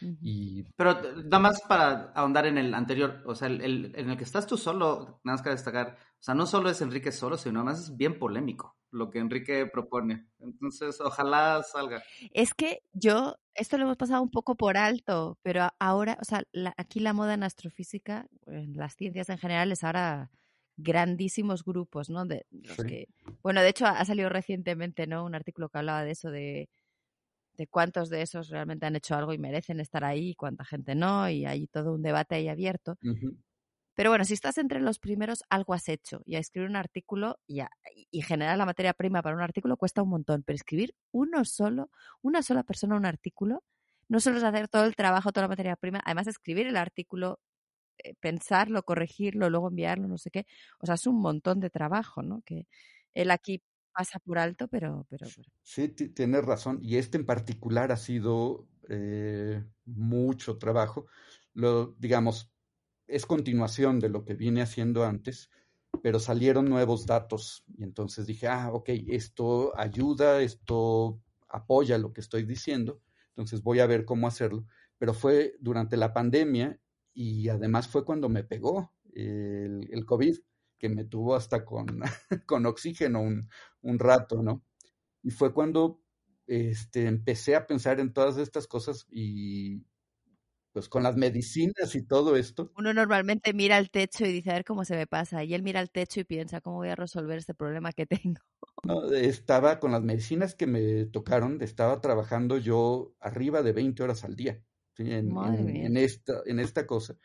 Y... Pero nada más para ahondar en el anterior, o sea, el, el, en el que estás tú solo, nada más que destacar, o sea, no solo es Enrique solo, sino además es bien polémico lo que Enrique propone. Entonces, ojalá salga.
Es que yo, esto lo hemos pasado un poco por alto, pero ahora, o sea, la, aquí la moda en astrofísica, en las ciencias en general, es ahora grandísimos grupos, ¿no? De los sí. que, bueno, de hecho ha salido recientemente, ¿no? Un artículo que hablaba de eso, de de cuántos de esos realmente han hecho algo y merecen estar ahí, y cuánta gente no, y hay todo un debate ahí abierto. Uh -huh. Pero bueno, si estás entre los primeros, algo has hecho. Y a escribir un artículo y, a, y generar la materia prima para un artículo cuesta un montón. Pero escribir uno solo, una sola persona un artículo, no solo es hacer todo el trabajo, toda la materia prima, además escribir el artículo, eh, pensarlo, corregirlo, luego enviarlo, no sé qué. O sea, es un montón de trabajo, ¿no? Que él aquí pasa por alto, pero... pero, pero.
Sí, tienes razón. Y este en particular ha sido eh, mucho trabajo. Lo, digamos, es continuación de lo que vine haciendo antes, pero salieron nuevos datos. Y entonces dije, ah, ok, esto ayuda, esto apoya lo que estoy diciendo. Entonces voy a ver cómo hacerlo. Pero fue durante la pandemia y además fue cuando me pegó el, el COVID que me tuvo hasta con, con oxígeno un, un, rato, ¿no? Y fue cuando este, empecé a pensar en todas estas cosas y pues con las medicinas y todo esto.
Uno normalmente mira al techo y dice, a ver cómo se me pasa. Y él mira al techo y piensa, ¿cómo voy a resolver este problema que tengo?
No, estaba con las medicinas que me tocaron, estaba trabajando yo arriba de 20 horas al día ¿sí? en, en, en, esta, en esta cosa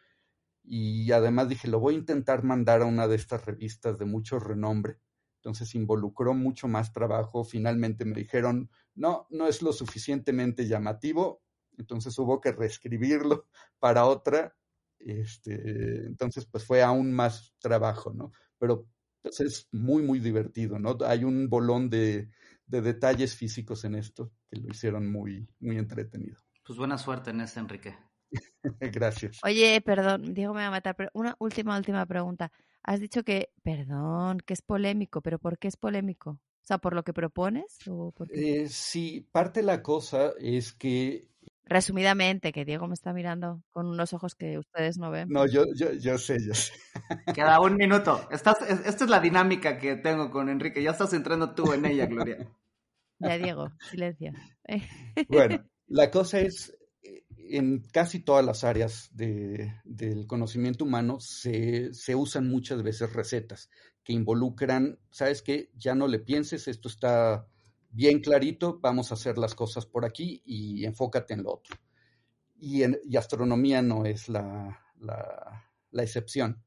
y además dije, lo voy a intentar mandar a una de estas revistas de mucho renombre. Entonces involucró mucho más trabajo. Finalmente me dijeron, no, no es lo suficientemente llamativo. Entonces hubo que reescribirlo para otra. Este, entonces, pues fue aún más trabajo, ¿no? Pero pues, es muy, muy divertido, ¿no? Hay un bolón de, de detalles físicos en esto que lo hicieron muy, muy entretenido.
Pues buena suerte en este, Enrique.
Gracias.
Oye, perdón, Diego me va a matar, pero una última, última pregunta. Has dicho que, perdón, que es polémico, pero ¿por qué es polémico? O sea, ¿por lo que propones? O
eh, sí, parte de la cosa es que...
Resumidamente, que Diego me está mirando con unos ojos que ustedes no ven.
No, yo, yo, yo sé, yo sé.
Queda un minuto. Estás, esta es la dinámica que tengo con Enrique. Ya estás entrando tú en ella, Gloria.
Ya, Diego, silencio.
Bueno, la cosa es, en casi todas las áreas de, del conocimiento humano se, se, usan muchas veces recetas que involucran, ¿sabes qué? Ya no le pienses, esto está bien clarito, vamos a hacer las cosas por aquí y enfócate en lo otro. Y, en, y astronomía no es la, la, la excepción.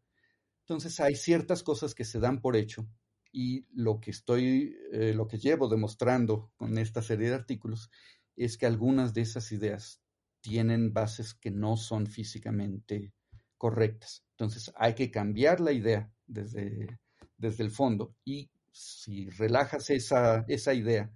Entonces hay ciertas cosas que se dan por hecho y lo que estoy, eh, lo que llevo demostrando con esta serie de artículos es que algunas de esas ideas tienen bases que no son físicamente correctas. Entonces hay que cambiar la idea desde, desde el fondo y si relajas esa, esa idea,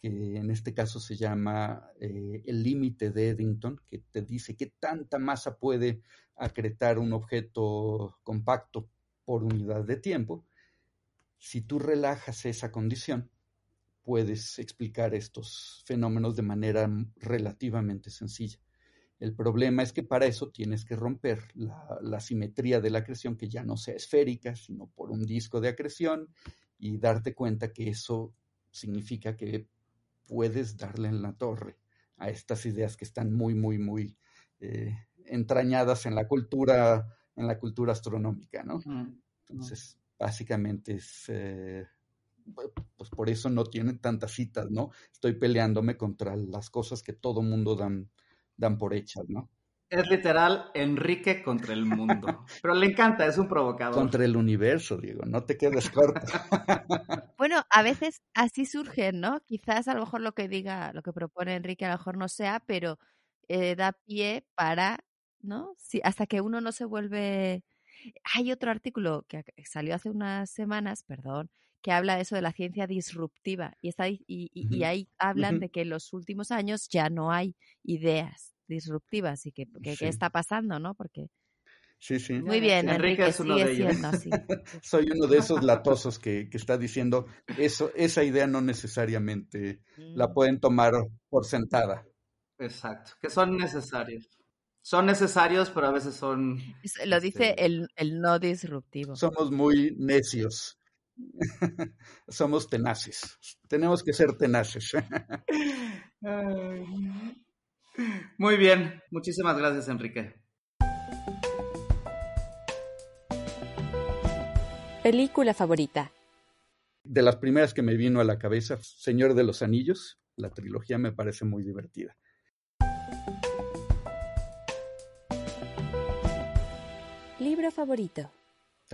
que en este caso se llama eh, el límite de Eddington, que te dice qué tanta masa puede acretar un objeto compacto por unidad de tiempo, si tú relajas esa condición, puedes explicar estos fenómenos de manera relativamente sencilla. El problema es que para eso tienes que romper la, simetría de la acreción, que ya no sea esférica, sino por un disco de acreción, y darte cuenta que eso significa que puedes darle en la torre a estas ideas que están muy, muy, muy eh, entrañadas en la cultura, en la cultura astronómica, ¿no? Entonces, básicamente es eh, pues por eso no tienen tantas citas, ¿no? Estoy peleándome contra las cosas que todo mundo dan, dan por hechas, ¿no?
Es literal Enrique contra el mundo. Pero le encanta, es un provocador.
Contra el universo, Diego, no te quedes corto.
bueno, a veces así surgen, ¿no? Quizás a lo mejor lo que diga, lo que propone Enrique a lo mejor no sea, pero eh, da pie para, ¿no? Si, hasta que uno no se vuelve... Hay otro artículo que salió hace unas semanas, perdón, que habla de eso de la ciencia disruptiva y, está, y, y, ahí hablan de que en los últimos años ya no hay ideas disruptivas y que, qué está pasando, ¿no? Porque
Sí, sí.
Muy bien, Enrique, es uno de ellos. Así.
Soy uno de esos latosos que, que, está diciendo eso, esa idea no necesariamente la mm. pueden tomar por sentada.
Exacto, que son necesarios. Son necesarios, pero a veces son...
Lo dice este el, el no disruptivo.
Somos muy necios. Somos tenaces. Tenemos que ser tenaces.
Muy bien. Muchísimas gracias, Enrique.
Película favorita.
De las primeras que me vino a la cabeza, Señor de los Anillos. La trilogía me parece muy divertida.
Libro favorito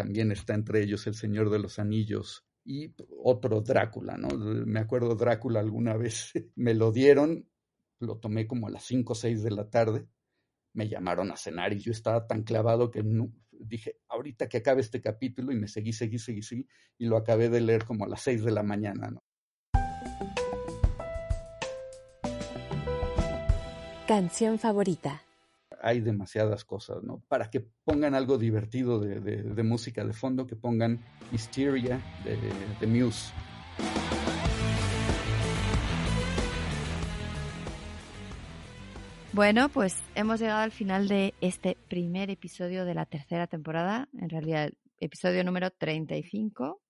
también está entre ellos El Señor de los Anillos y otro Drácula, ¿no? Me acuerdo Drácula alguna vez me lo dieron, lo tomé como a las 5 o 6 de la tarde, me llamaron a cenar y yo estaba tan clavado que dije, ahorita que acabe este capítulo y me seguí, seguí, seguí, seguí y lo acabé de leer como a las 6 de la mañana, ¿no?
Canción favorita
hay demasiadas cosas, ¿no? Para que pongan algo divertido de, música de fondo, que pongan Hysteria de, de Muse.
Bueno, pues hemos llegado al final de este primer episodio de la tercera temporada, en realidad episodio número 35,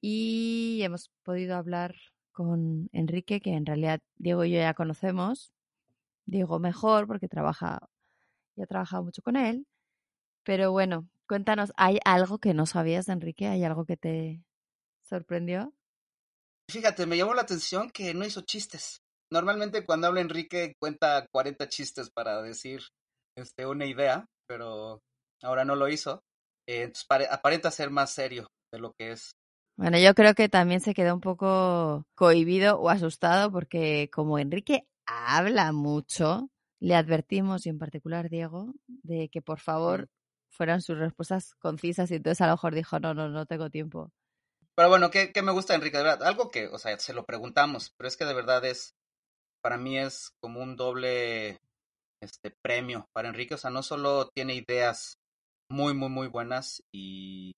y hemos podido hablar con Enrique, que en realidad Diego y yo ya conocemos, Diego mejor porque trabaja ya he trabajado mucho con él. Pero bueno, cuéntanos, ¿hay algo que no sabías de Enrique? ¿Hay algo que te sorprendió?
Fíjate, me llamó la atención que no hizo chistes. Normalmente cuando habla Enrique cuenta 40 chistes para decir este, una idea, pero ahora no lo hizo. Eh, entonces aparenta ser más serio de lo que es.
Bueno, yo creo que también se quedó un poco cohibido o asustado porque como Enrique habla mucho, le advertimos, y en particular Diego, de que por favor fueran sus respuestas concisas y entonces a lo mejor dijo, no, no, no tengo tiempo.
Pero bueno, ¿qué, qué me gusta Enrique? De verdad, algo que, o sea, se lo preguntamos, pero es que de verdad es, para mí es como un doble este premio para Enrique, o sea, no solo tiene ideas muy, muy, muy buenas y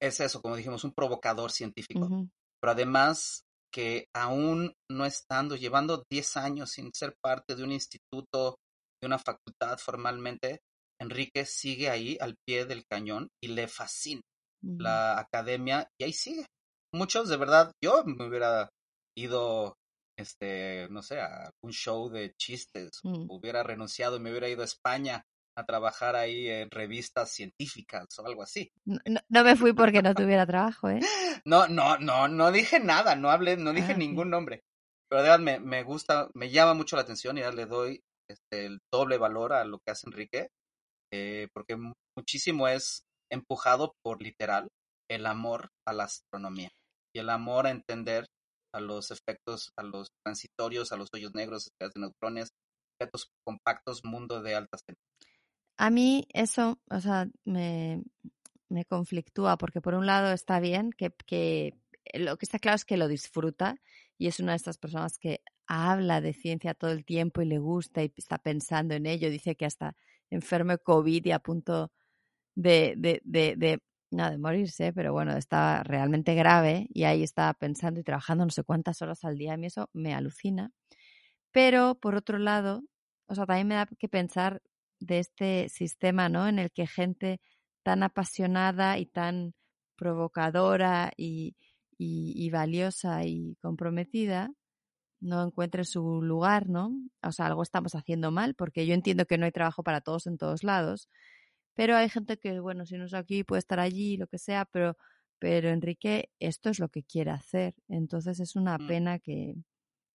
es eso, como dijimos, un provocador científico. Pero además que aún no estando, llevando 10 años sin ser parte de un instituto, de una facultad formalmente, Enrique sigue ahí al pie del cañón y le fascina la academia y ahí sigue. Muchos, de verdad, yo me hubiera ido, este, no sé, a un show de chistes, mm. hubiera renunciado y me hubiera ido a España a trabajar ahí en revistas científicas o algo así.
No, me fui porque no tuviera trabajo, ¿eh?
No, no, no, no dije nada, no hablé, no dije ah, ningún nombre. Pero de verdad me, me, gusta, me llama mucho la atención y ya le doy este, el doble valor a lo que hace Enrique, eh, porque muchísimo es empujado por literal el amor a la astronomía y el amor a entender a los efectos, a los transitorios, a los hoyos negros, de neutrones, efectos compactos, mundo de altas temperaturas.
A mí eso, o sea, me, me conflictúa porque por un lado está bien que, que lo que está claro es que lo disfruta y es una de estas personas que habla de ciencia todo el tiempo y le gusta y está pensando en ello. Dice que hasta enfermo de COVID y a punto de, de, de, de, no, de morirse, pero bueno, está realmente grave y ahí está pensando y trabajando no sé cuántas horas al día. A mí eso me alucina. Pero por otro lado, o sea, también me da que pensar de este sistema, ¿no? En el que gente tan apasionada y tan provocadora y, y, valiosa y comprometida no encuentre su lugar, ¿no? O sea, algo estamos haciendo mal, porque yo entiendo que no hay trabajo para todos en todos lados, pero hay gente que, bueno, si no es aquí, puede estar allí, lo que sea, pero, pero Enrique, esto es lo que quiere hacer. Entonces es una mm. pena que,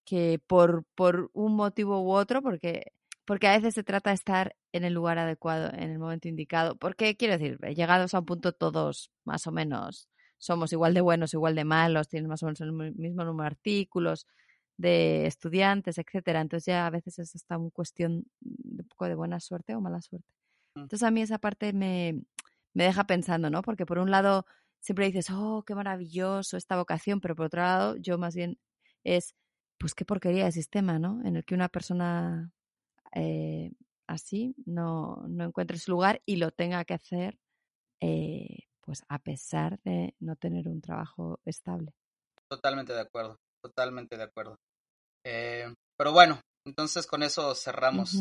que por, por un motivo u otro, porque porque a veces se trata de estar en el lugar adecuado, en el momento indicado. Porque quiero decir, llegados a un punto todos más o menos somos igual de buenos, igual de malos, tienen más o menos el mismo número de artículos, de estudiantes, etcétera. Entonces ya a veces es hasta una cuestión de un poco de buena suerte o mala suerte. Mm. Entonces a mí esa parte me, me deja pensando, ¿no? Porque por un lado siempre dices, oh, qué maravilloso esta vocación, pero por otro lado yo más bien es, pues qué porquería de sistema, ¿no? En el que una persona eh, así no, no encuentre su lugar y lo tenga que hacer eh, pues a pesar de no tener un trabajo estable.
Totalmente de acuerdo, totalmente de acuerdo. Eh, pero bueno, entonces con eso cerramos.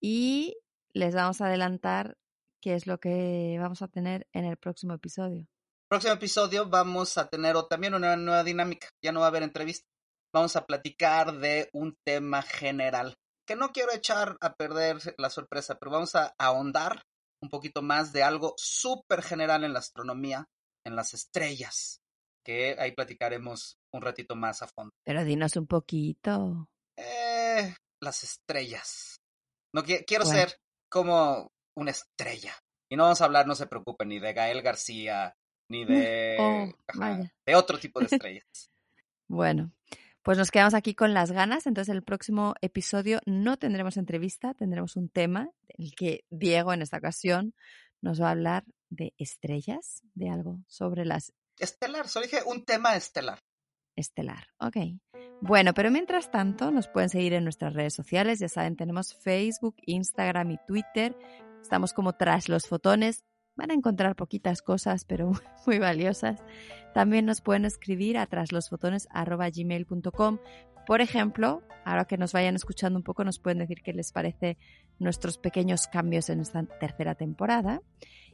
Y les vamos a adelantar qué es lo que vamos a tener en el próximo episodio.
Próximo episodio vamos a tener también una nueva dinámica, ya no va a haber entrevista. Vamos a platicar de un tema general que no quiero echar a perder la sorpresa, pero vamos a ahondar un poquito más de algo súper general en la astronomía, en las estrellas, que ahí platicaremos un ratito más a fondo.
Pero dinos un poquito.
Eh, las estrellas. No quiero ser como una estrella. Y no vamos a hablar, no se preocupen, ni de Gael García, ni de,
oh,
de otro tipo de estrellas.
bueno, pues nos quedamos aquí con las ganas. Entonces, el próximo episodio no tendremos entrevista, tendremos un tema, el que Diego en esta ocasión nos va a hablar de estrellas, de algo sobre las.
Estelar, solo dije un tema estelar.
Estelar, ok. Bueno, pero mientras tanto, nos pueden seguir en nuestras redes sociales. Ya saben, tenemos Facebook, Instagram y Twitter. Estamos como tras los fotones. Van a encontrar poquitas cosas, pero muy valiosas. También nos pueden escribir a traslosfotones.gmail.com. Por ejemplo, ahora que nos vayan escuchando un poco, nos pueden decir qué les parece nuestros pequeños cambios en esta tercera temporada.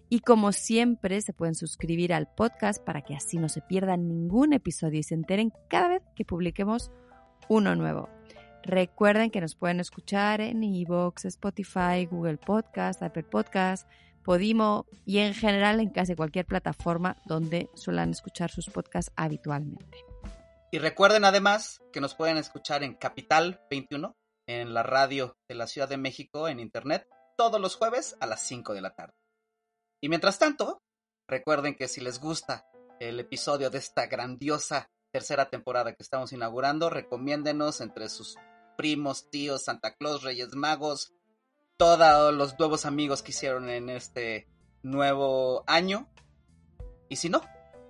Y como siempre, se pueden suscribir al podcast para que así no se pierdan ningún episodio y se enteren cada vez que publiquemos uno nuevo. Recuerden que nos pueden escuchar en iVoox, Spotify, Google Podcast, Apple Podcast, Podimo y en general en casi cualquier plataforma donde suelen escuchar sus podcasts habitualmente.
Y recuerden además que nos pueden escuchar en Capital 21, en la radio de la Ciudad de México, en Internet, todos los jueves a las 5 de la tarde. Y mientras tanto, recuerden que si les gusta el episodio de esta grandiosa tercera temporada que estamos inaugurando, recomiéndenos entre sus primos, tíos, Santa Claus, Reyes Magos, todos los nuevos amigos que hicieron en este nuevo año. Y si no,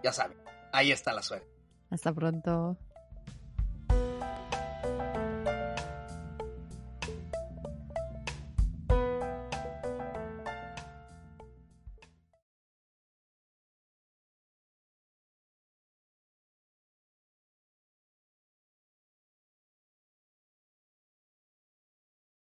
ya saben, ahí está la suerte.
Hasta pronto.